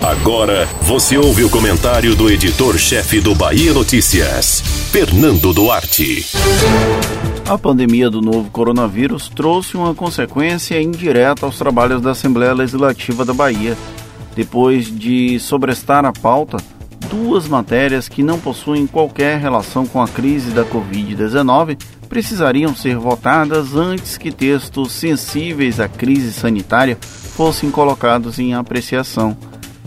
Agora você ouve o comentário do editor-chefe do Bahia Notícias, Fernando Duarte. A pandemia do novo coronavírus trouxe uma consequência indireta aos trabalhos da Assembleia Legislativa da Bahia. Depois de sobrestar a pauta, duas matérias que não possuem qualquer relação com a crise da Covid-19 precisariam ser votadas antes que textos sensíveis à crise sanitária fossem colocados em apreciação.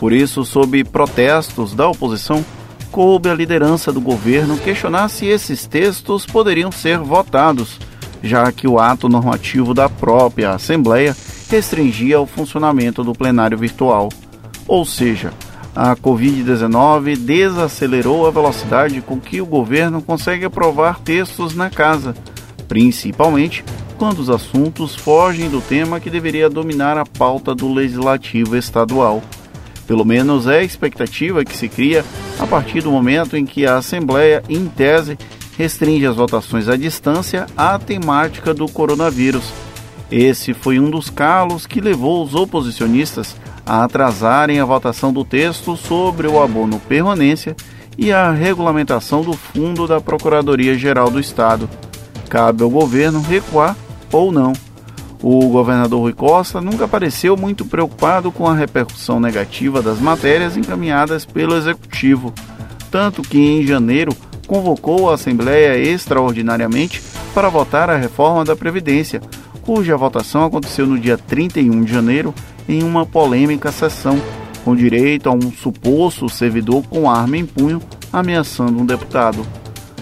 Por isso, sob protestos da oposição, coube à liderança do governo questionar se esses textos poderiam ser votados, já que o ato normativo da própria Assembleia restringia o funcionamento do plenário virtual. Ou seja, a Covid-19 desacelerou a velocidade com que o governo consegue aprovar textos na casa, principalmente quando os assuntos fogem do tema que deveria dominar a pauta do legislativo estadual. Pelo menos é a expectativa que se cria a partir do momento em que a Assembleia, em tese, restringe as votações à distância à temática do coronavírus. Esse foi um dos calos que levou os oposicionistas a atrasarem a votação do texto sobre o abono permanência e a regulamentação do fundo da Procuradoria-Geral do Estado. Cabe ao governo recuar ou não. O governador Rui Costa nunca pareceu muito preocupado com a repercussão negativa das matérias encaminhadas pelo executivo, tanto que em janeiro convocou a Assembleia extraordinariamente para votar a reforma da Previdência, cuja votação aconteceu no dia 31 de janeiro em uma polêmica sessão, com direito a um suposto servidor com arma em punho ameaçando um deputado.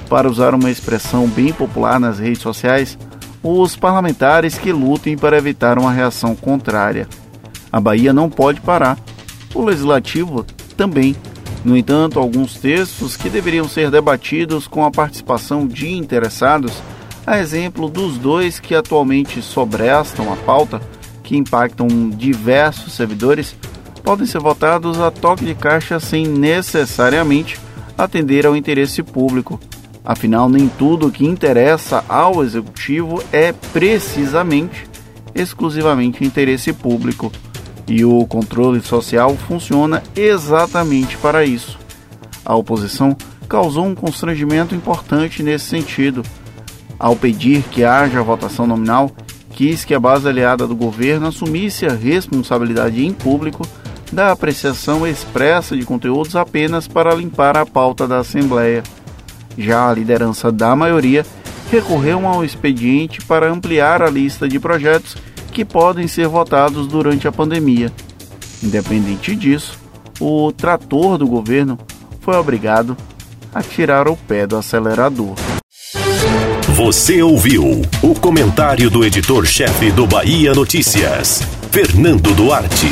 Para usar uma expressão bem popular nas redes sociais, os parlamentares que lutem para evitar uma reação contrária. A Bahia não pode parar, o legislativo também. No entanto, alguns textos que deveriam ser debatidos com a participação de interessados, a exemplo dos dois que atualmente sobrestam a pauta, que impactam diversos servidores, podem ser votados a toque de caixa sem necessariamente atender ao interesse público. Afinal, nem tudo o que interessa ao executivo é precisamente, exclusivamente interesse público. E o controle social funciona exatamente para isso. A oposição causou um constrangimento importante nesse sentido. Ao pedir que haja votação nominal, quis que a base aliada do governo assumisse a responsabilidade em público da apreciação expressa de conteúdos apenas para limpar a pauta da Assembleia. Já a liderança da maioria recorreu ao expediente para ampliar a lista de projetos que podem ser votados durante a pandemia. Independente disso, o trator do governo foi obrigado a tirar o pé do acelerador. Você ouviu o comentário do editor-chefe do Bahia Notícias, Fernando Duarte.